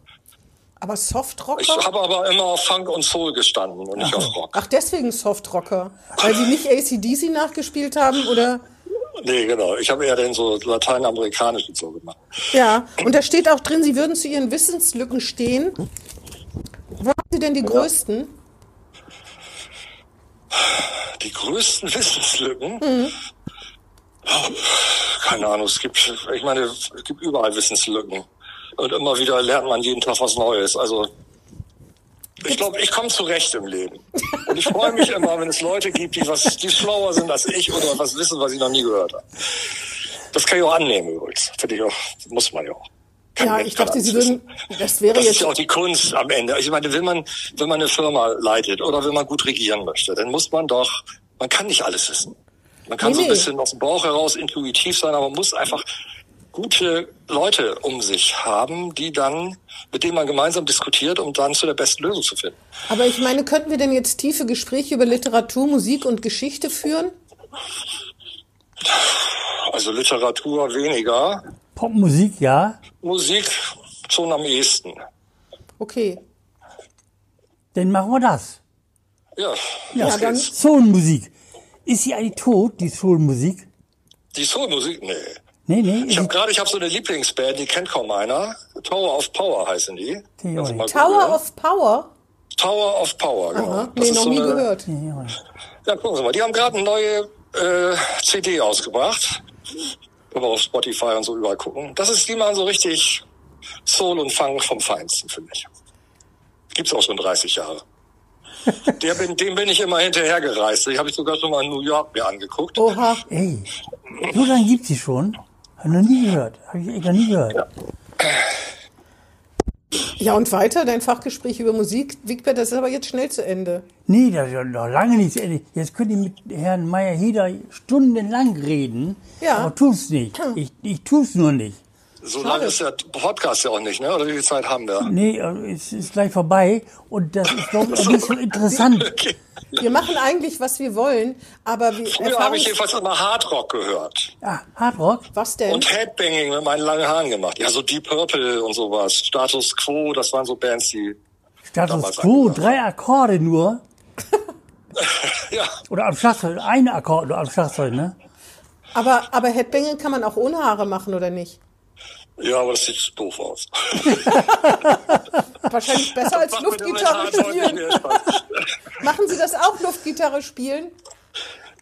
Aber Ich Softrocker? habe aber immer auf Funk und Soul gestanden und nicht auf Rock. Ach, deswegen Softrocker. Weil Sie nicht ACDC nachgespielt haben, oder? Nee, genau. Ich habe eher den so lateinamerikanischen so gemacht. Ja, und da steht auch drin, Sie würden zu Ihren Wissenslücken stehen. Wo haben Sie denn die größten? Die größten Wissenslücken? Oh, keine Ahnung, es gibt, ich meine, es gibt überall Wissenslücken. Und immer wieder lernt man jeden Tag was Neues. Also, ich glaube, ich komme zurecht im Leben. Und ich freue mich immer, wenn es Leute gibt, die was, die schlauer sind als ich oder was wissen, was ich noch nie gehört habe. Das kann ich auch annehmen übrigens. Finde ich auch, muss man ja auch. Kein Ja, ich kann dachte, Sie würden, das wäre Das ist jetzt, ja auch die Kunst am Ende. Ich meine, wenn man, wenn man eine Firma leitet oder wenn man gut regieren möchte, dann muss man doch, man kann nicht alles wissen. Man kann Nee, so ein bisschen aus dem Bauch heraus intuitiv sein, aber man muss einfach gute Leute um sich haben, die dann, mit denen man gemeinsam diskutiert, um dann zu der besten Lösung zu finden. aber ich meine, könnten wir denn jetzt tiefe Gespräche über Literatur, Musik und Geschichte führen? Also Literatur weniger, Popmusik, ja. Musik schon am ehesten. Okay. Dann machen wir das. Ja, Ja, los dann-. Soulmusik. Ist sie eigentlich tot, die Soulmusik? Die Soulmusik, nee. Nee, nee. Ich habe gerade, ich habe so eine Lieblingsband, die kennt kaum einer. Tower of Power heißen die. Tower of Power? Tower of Power, genau. Aha, Das nee, ist noch so nie eine- gehört. Ja, gucken Sie mal, die haben gerade eine neue äh, CD ausgebracht. Können wir auf Spotify und so überall gucken. Das ist, die machen so richtig Soul und Funk vom Feinsten, finde ich. Gibt's auch schon 30 Jahre. Der bin, dem bin ich immer hinterhergereist. Die habe ich sogar schon mal in New York mir angeguckt. Oha. Ey, so lange gibt sie schon. Hab noch nie gehört. Hab ich echt noch nie gehört. Ja, und weiter, dein Fachgespräch über Musik. Wigbert, das ist aber jetzt schnell zu Ende. Nee, das ist noch lange nicht zu Ende. Jetzt könnt ihr mit Herrn Meyer-Heder stundenlang reden. Ja. Aber tu's nicht. Ich, ich tu's nur nicht. So lange ist der Podcast ja auch nicht, ne? Oder wie viel Zeit haben wir? Nee, äh, es ist gleich vorbei. Und das ist doch nicht so interessant. Okay. Wir machen eigentlich, was wir wollen, aber wir Früher habe ich jedenfalls immer Hardrock gehört. Ah, Hardrock? Was denn? Und Headbanging mit meinen langen Haaren gemacht. Ja, so Deep Purple und sowas. Status Quo, das waren so Bands, die, Status Quo, drei Akkorde nur. ja, Oder am Schlagzeug, ein Akkord am Schlagzeug, ne? Aber, aber Headbanging kann man auch ohne Haare machen, oder nicht? Ja, aber das sieht doof aus. Wahrscheinlich besser als Luftgitarre spielen. Machen Sie das auch, Luftgitarre spielen?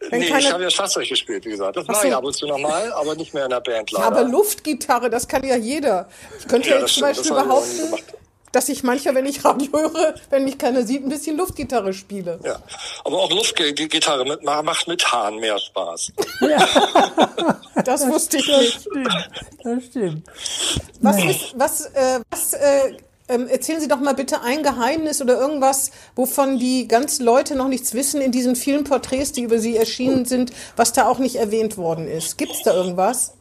Wenn nee, keine- ich habe ja Schlagzeug gespielt, wie gesagt. Das Ach mache so. ich ab und zu nochmal, aber nicht mehr in der Band Ja, leider. aber Luftgitarre, das kann ja jeder. Ich könnte Ja, ja, jetzt zum Beispiel behaupten. Dass ich mancher, wenn ich Radio höre, wenn mich keiner sieht, ein bisschen Luftgitarre spiele. ja. aber auch Luftgitarre mit, macht mit Haaren mehr Spaß. Das wusste ich nicht. Stimmt, das stimmt. Was, ist, was, äh, was äh, ähm, erzählen Sie doch mal bitte ein Geheimnis oder irgendwas, wovon die ganzen Leute noch nichts wissen in diesen vielen Porträts, die über Sie erschienen sind, was da auch nicht erwähnt worden ist. Gibt es da irgendwas?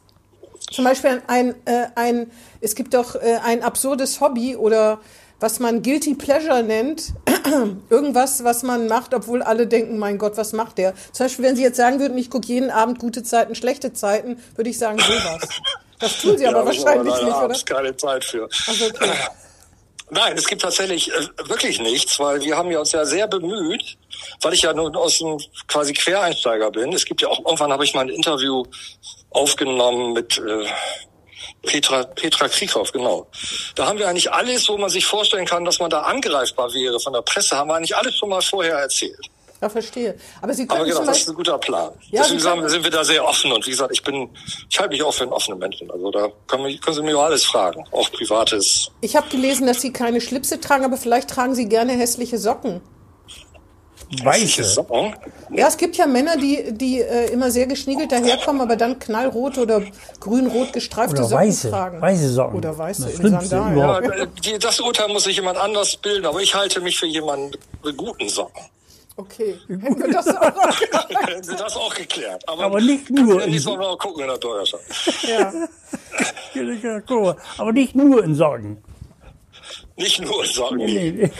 Zum Beispiel ein, äh, ein es gibt doch äh, ein absurdes Hobby oder was man Guilty Pleasure nennt. Irgendwas, was man macht, obwohl alle denken, mein Gott, was macht der? Zum Beispiel, wenn Sie jetzt sagen würden, ich gucke jeden Abend gute Zeiten, schlechte Zeiten, würde ich sagen, sowas. Das tun Sie aber Da habe ich wahrscheinlich leider nicht, oder? abends keine Zeit für. Also, okay. Nein, es gibt tatsächlich äh, wirklich nichts, weil wir haben ja uns ja sehr bemüht, weil ich ja nun aus dem quasi Quereinsteiger bin. Es gibt ja auch, irgendwann habe ich mal ein Interview aufgenommen mit äh, Petra, Petra Krieghoff, genau. Da haben wir eigentlich alles, wo man sich vorstellen kann, dass man da angreifbar wäre von der Presse, haben wir eigentlich alles schon mal vorher erzählt. Ja, verstehe. Aber Sie Aber können genau, zum das ist ein guter Plan. Ja, Deswegen sagen, sind wir da sehr offen und wie gesagt, ich bin, ich halte mich auch für einen offenen Menschen. Also da können, wir, können Sie mir alles fragen, auch privates. ich habe gelesen, dass Sie keine Schlipse tragen, aber vielleicht tragen Sie gerne hässliche Socken. Weiße. Socken. Ja, es gibt ja Männer, die, die äh, immer sehr geschniegelt daherkommen, aber dann knallrot oder grün-rot gestreifte Oder Socken weiße, tragen. weiße Socken. Oder weiße Das in Sandalen. Ja, die, das Urteil muss sich jemand anders bilden, aber ich halte mich für jemanden mit guten Socken. Okay, hätten wir das auch. Hätten Sie das auch geklärt. Aber, Aber nicht nur Ja, in- Nächstes Mal gucken in der Bürgerschaft. ja. Aber nicht nur in Socken. Nicht nur Socken. Nee, nee.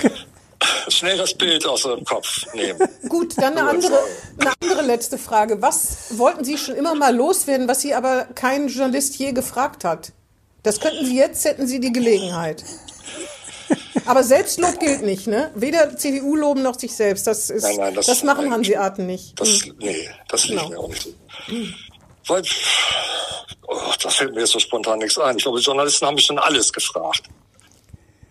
Schnell das Bild aus dem Kopf nehmen. Gut, dann eine andere, eine andere letzte Frage. Was wollten Sie schon immer mal loswerden, was Sie aber kein Journalist je gefragt hat? Das könnten Sie jetzt, hätten Sie die Gelegenheit. Aber Selbstlob gilt nicht, ne? Weder CDU loben noch sich selbst. Das, ist, Nein, nein, das, das- machen nein. Hanseaten nicht. Das, nee, das liegt Genau. mir auch nicht so. Weil, oh, da fällt mir jetzt so spontan nichts ein. Ich glaube, Journalisten haben mich schon alles gefragt.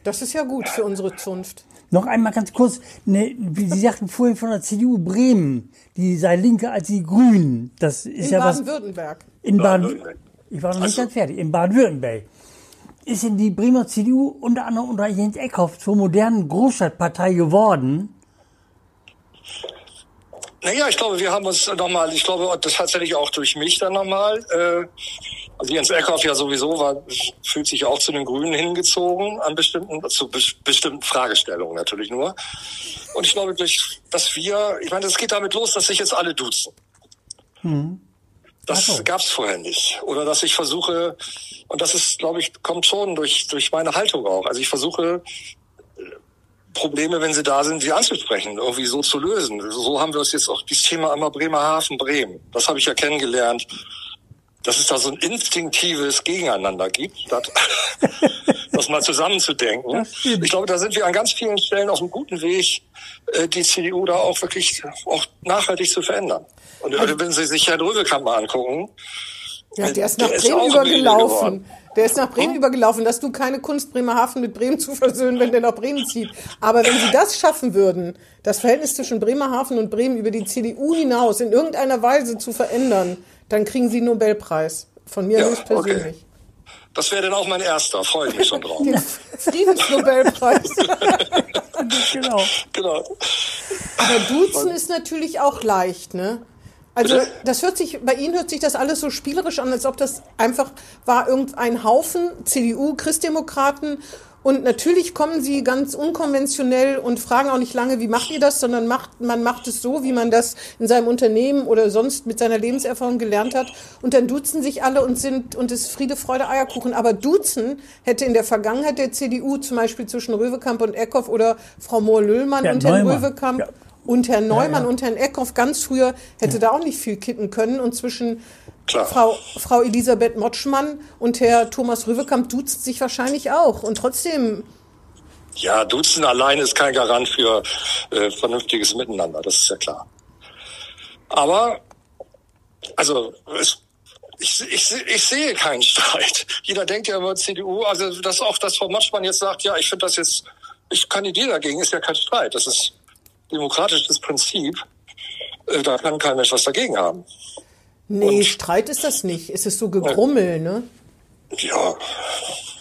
Das ist ja gut für unsere Zunft. Noch einmal ganz kurz, ne, wie Sie sagten vorhin von der CDU Bremen, die sei linker als die Grünen. Das ist In ja was Baden-Württemberg. in Baden. Baden-Württemberg. Ich war noch nicht Also- ganz fertig. In Baden-Württemberg ist in die Bremer CDU unter anderem unter Jens Eckhoff zur modernen Großstadtpartei geworden. Naja, ich glaube, wir haben uns nochmal, ich glaube, das tatsächlich auch durch mich dann nochmal, äh, also Jens Eckhoff ja sowieso war, fühlt sich auch zu den Grünen hingezogen an bestimmten, zu bes- bestimmten Fragestellungen natürlich nur. Und ich glaube, durch, dass wir, ich meine, es geht damit los, dass sich jetzt alle duzen. Das Ach so. gab's vorher nicht. Oder dass ich versuche, und das ist, glaube ich, kommt schon durch, durch meine Haltung auch. Also ich versuche, Probleme, wenn sie da sind, sie anzusprechen, irgendwie so zu lösen. So haben wir es jetzt auch, dieses Thema immer Bremerhaven, Bremen. Das habe ich ja kennengelernt, dass es da so ein instinktives Gegeneinander gibt, das, das mal zusammenzudenken. Ich glaube, da sind wir an ganz vielen Stellen auf einem guten Weg, äh, die CDU da auch wirklich auch nachhaltig zu verändern. Und äh, wenn Sie sich Herrn Röwekamp mal angucken, Ja, der ist nach Der ist Bremen auch übergelaufen. Der ist nach Bremen übergelaufen. Dass du keine Kunst Bremerhaven mit Bremen zu versöhnen, wenn der nach Bremen zieht. Aber wenn sie das schaffen würden, das Verhältnis zwischen Bremerhaven und Bremen über die CDU hinaus in irgendeiner Weise zu verändern, dann kriegen sie einen Nobelpreis. Von mir Ja, höchstpersönlich. okay. das wäre dann auch mein erster, freue ich mich schon drauf. Den Friedensnobelpreis. Genau. genau. Aber duzen ist natürlich auch leicht, ne? Also Bitte? das hört sich, bei Ihnen hört sich das alles so spielerisch an, als ob das einfach war irgendein Haufen CDU, Christdemokraten und natürlich kommen sie ganz unkonventionell und fragen auch nicht lange, wie macht ihr das, sondern macht, man macht es so, wie man das in seinem Unternehmen oder sonst mit seiner Lebenserfahrung gelernt hat und dann duzen sich alle und sind und es ist Friede, Freude, Eierkuchen. Aber duzen hätte in der Vergangenheit der CDU zum Beispiel zwischen Röwekamp und Eckhoff oder Frau Mohr-Löhlmann Ja, und Herrn. Röwekamp Ja. und Herrn Neumann ja. und Herrn Eckhoff ganz früher hätte da auch nicht viel kippen können. Und zwischen Klar. Frau, Frau Elisabeth Motschmann und Herr Thomas Röwekamp duzen sich wahrscheinlich auch. Und trotzdem, Ja, Duzen allein ist kein Garant für äh, vernünftiges Miteinander, das ist ja klar. Aber, also, es, ich, ich, ich sehe keinen Streit. Jeder denkt ja immer CDU, also dass auch das Frau Matschmann jetzt sagt, ja, ich finde das jetzt, ich kandidiere dagegen, ist ja kein Streit. Das ist demokratisches Prinzip. äh, da kann kein Mensch was dagegen haben. Nee, Und- Streit ist das nicht. Es ist so Gegrummel, ne? Ja,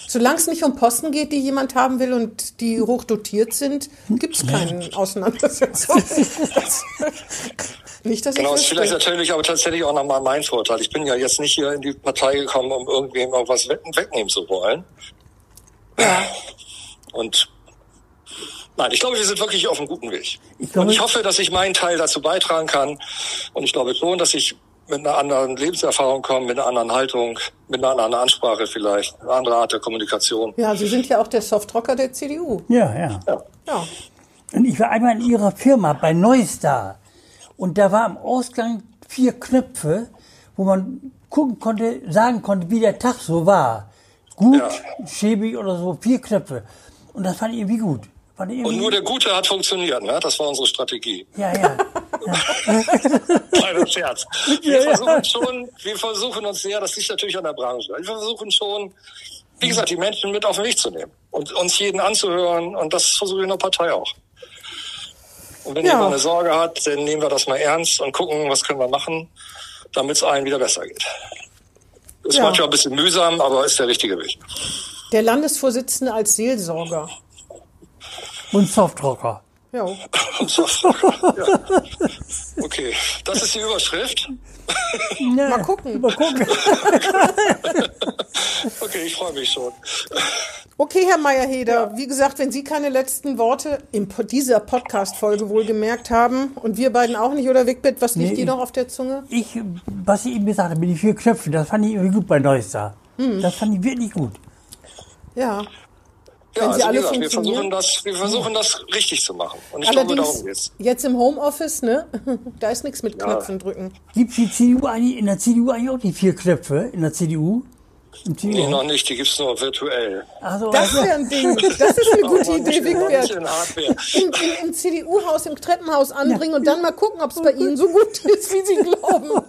Solange es nicht um Posten geht, die jemand haben will und die hochdotiert sind, gibt es keine Auseinandersetzung. Das, nicht, dass ich genau, ist wüsste. vielleicht natürlich aber tatsächlich auch nochmal mein Vorteil. Ich bin ja jetzt nicht hier in die Partei gekommen, um irgendwem irgendwas we- wegnehmen zu wollen. Ja. Und nein, ich glaube, wir sind wirklich auf einem guten Weg. Ich glaube- und ich hoffe, dass ich meinen Teil dazu beitragen kann. Und ich glaube schon, dass ich mit einer anderen Lebenserfahrung komme, mit einer anderen Haltung, mit einer anderen Ansprache vielleicht, eine andere Art der Kommunikation. ja, Sie sind ja auch der Softrocker der CDU. Ja, ja. Ja. Und ich war einmal in ihrer Firma bei Neustar. Und da war am Ausgang vier Knöpfe, wo man gucken konnte, sagen konnte, wie der Tag so war. Gut, Ja. schäbig oder so, vier Knöpfe. Und das fand ich irgendwie gut. Fand ich irgendwie Und nur der Gute hat funktioniert, ne? Das war unsere Strategie. Ja, ja. Kleiner Scherz. Wir versuchen schon, wir versuchen uns sehr, das liegt natürlich an der Branche. Wir versuchen schon, wie gesagt, die Menschen mit auf den Weg zu nehmen und uns jeden anzuhören und das versuche ich in der Partei auch. Und wenn Ja. jemand eine Sorge hat, dann nehmen wir das mal ernst und gucken, was können wir machen, damit es allen wieder besser geht. Ist Ja. manchmal ein bisschen mühsam, aber ist der richtige Weg. Der Landesvorsitzende als Seelsorger. Und Softrocker. Ja. ja. Okay, das ist die Überschrift. Ja, Mal gucken. Mal gucken. Okay, ich freue mich schon. Okay, Herr Meyerheder, wie gesagt, wenn Sie keine letzten Worte in dieser Podcast-Folge wohl gemerkt haben und wir beiden auch nicht, oder Wigbit, was liegt Nee, dir ich- noch auf der Zunge? Ich, was ich eben gesagt habe, mit den vier Knöpfen, das fand ich irgendwie gut bei Neustar. Hm. Das fand ich wirklich gut. Ja. Ja, Wenn sie also alle gesagt, wir funktionieren. versuchen das, wir versuchen das richtig zu machen. Und ich glaube, Allerdings darum geht's. jetzt im Homeoffice, ne? Da ist nichts mit Knöpfen drücken. Gibt die CDU eigentlich, in der CDU eigentlich auch die vier Knöpfe? In der CDU? Im CDU? Nee, noch nicht, die gibt's nur virtuell. Also, Das wäre ein Ding. Das ist eine gute Idee, Noch nicht Wigbert. Im, im, im CDU-Haus, im Treppenhaus anbringen und dann mal gucken, ob es bei Ihnen so gut ist, wie Sie glauben.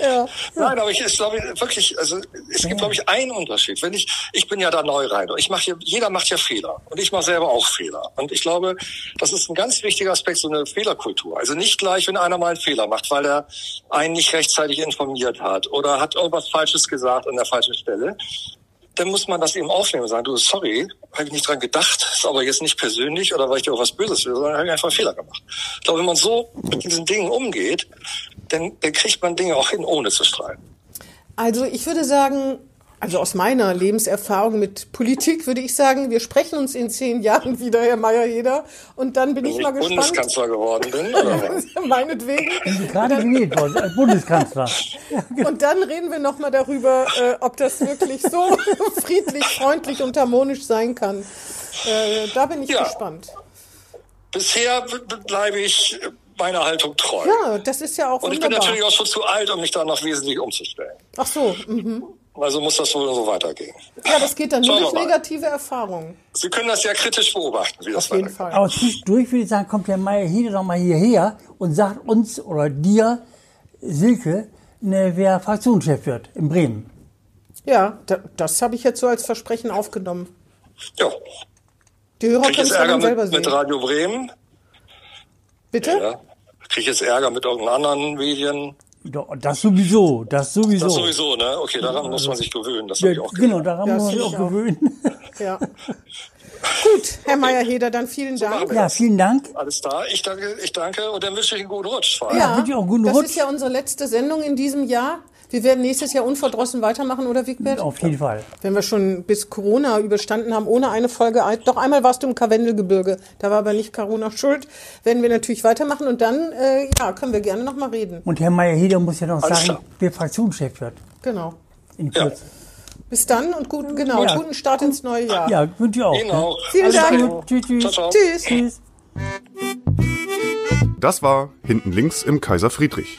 Ja. Nein, aber ich, ich glaube wirklich, also es gibt, glaube ich, einen Unterschied. Wenn ich, ich bin ja da neu rein und ich mache ja, jeder macht ja Fehler und ich mache selber auch Fehler. Und ich glaube, das ist ein ganz wichtiger Aspekt, so eine Fehlerkultur. Also nicht gleich, wenn einer mal einen Fehler macht, weil er einen nicht rechtzeitig informiert hat oder hat irgendwas Falsches gesagt an der falschen Stelle. Dann muss man das eben aufnehmen und sagen, du, sorry, habe ich nicht dran gedacht, ist aber jetzt nicht persönlich oder weil ich dir auch was Böses will, sondern habe ich einfach einen Fehler gemacht. Ich glaube, wenn man so mit diesen Dingen umgeht, dann, dann kriegt man Dinge auch hin, ohne zu streiten. Also ich würde sagen, also aus meiner Lebenserfahrung mit Politik würde ich sagen, wir sprechen uns in zehn Jahren wieder, Herr Meyerheder. Und dann bin ich Wenn mal ich gespannt. Bundeskanzler geworden bin. Oder? was? Meinetwegen. gerade gewählt worden als Bundeskanzler. Und dann reden wir nochmal darüber, äh, ob das wirklich so friedlich, freundlich und harmonisch sein kann. Äh, da bin ich Ja. gespannt. Bisher bleibe ich meiner Haltung treu. Ja, das ist ja auch Und ich bin wunderbar. natürlich auch schon zu alt, um mich da noch wesentlich umzustellen. Ach so, mhm. Also muss das wohl so weitergehen. ja, das geht dann nur Schauen durch negative Erfahrungen. Sie können das ja kritisch beobachten, wie das Auf jeden weitergeht. Fall. Aber zwischendurch würde ich sagen, kommt der Meier Hede doch mal hierher und sagt uns oder dir, Silke, ne, wer Fraktionschef wird in Bremen. Ja, da, das habe ich jetzt so als Versprechen aufgenommen. Ja. Die Hörer können es dann selber mit, sehen. mit Radio Bremen? Bitte? Ja. Krieg ich jetzt Ärger mit irgendeinen anderen Medien? Das sowieso, das sowieso. Das sowieso, ne? Okay, daran muss man sich gewöhnen. Das Ja, ich auch genau, daran Ja, muss man das sich auch gewöhnen. Ja. Gut, Herr Meyerheder, dann vielen machen Dank. Ja, das. vielen Dank. Alles klar. Ich danke, ich danke und dann wünsche ich einen guten Rutsch. vor allem. Ja, wünsche ich auch einen guten das Rutsch. ist ja unsere letzte Sendung in diesem Jahr. Wir werden nächstes Jahr unverdrossen weitermachen, oder Wigbert? Auf jeden Fall. Wenn wir schon bis Corona überstanden haben, ohne eine Folge. Doch einmal warst du im Karwendelgebirge. Da war aber nicht Corona schuld. Werden wir natürlich weitermachen und dann, äh, ja, können wir gerne nochmal reden. Und Herr Meier-Heder muss ja noch Alles sagen, klar. wer Fraktionschef wird. Genau. In Ja. Kürze. Bis dann und guten, genau, Ja. guten Start ins neue Jahr. Ja, wünsche ich auch. Ne? auch. Vielen Alles Dank. Gute. Tschüss, tschüss. Ciao, ciao. Tschüss. Tschüss. Das war Hinten links im Kaiser Friedrich,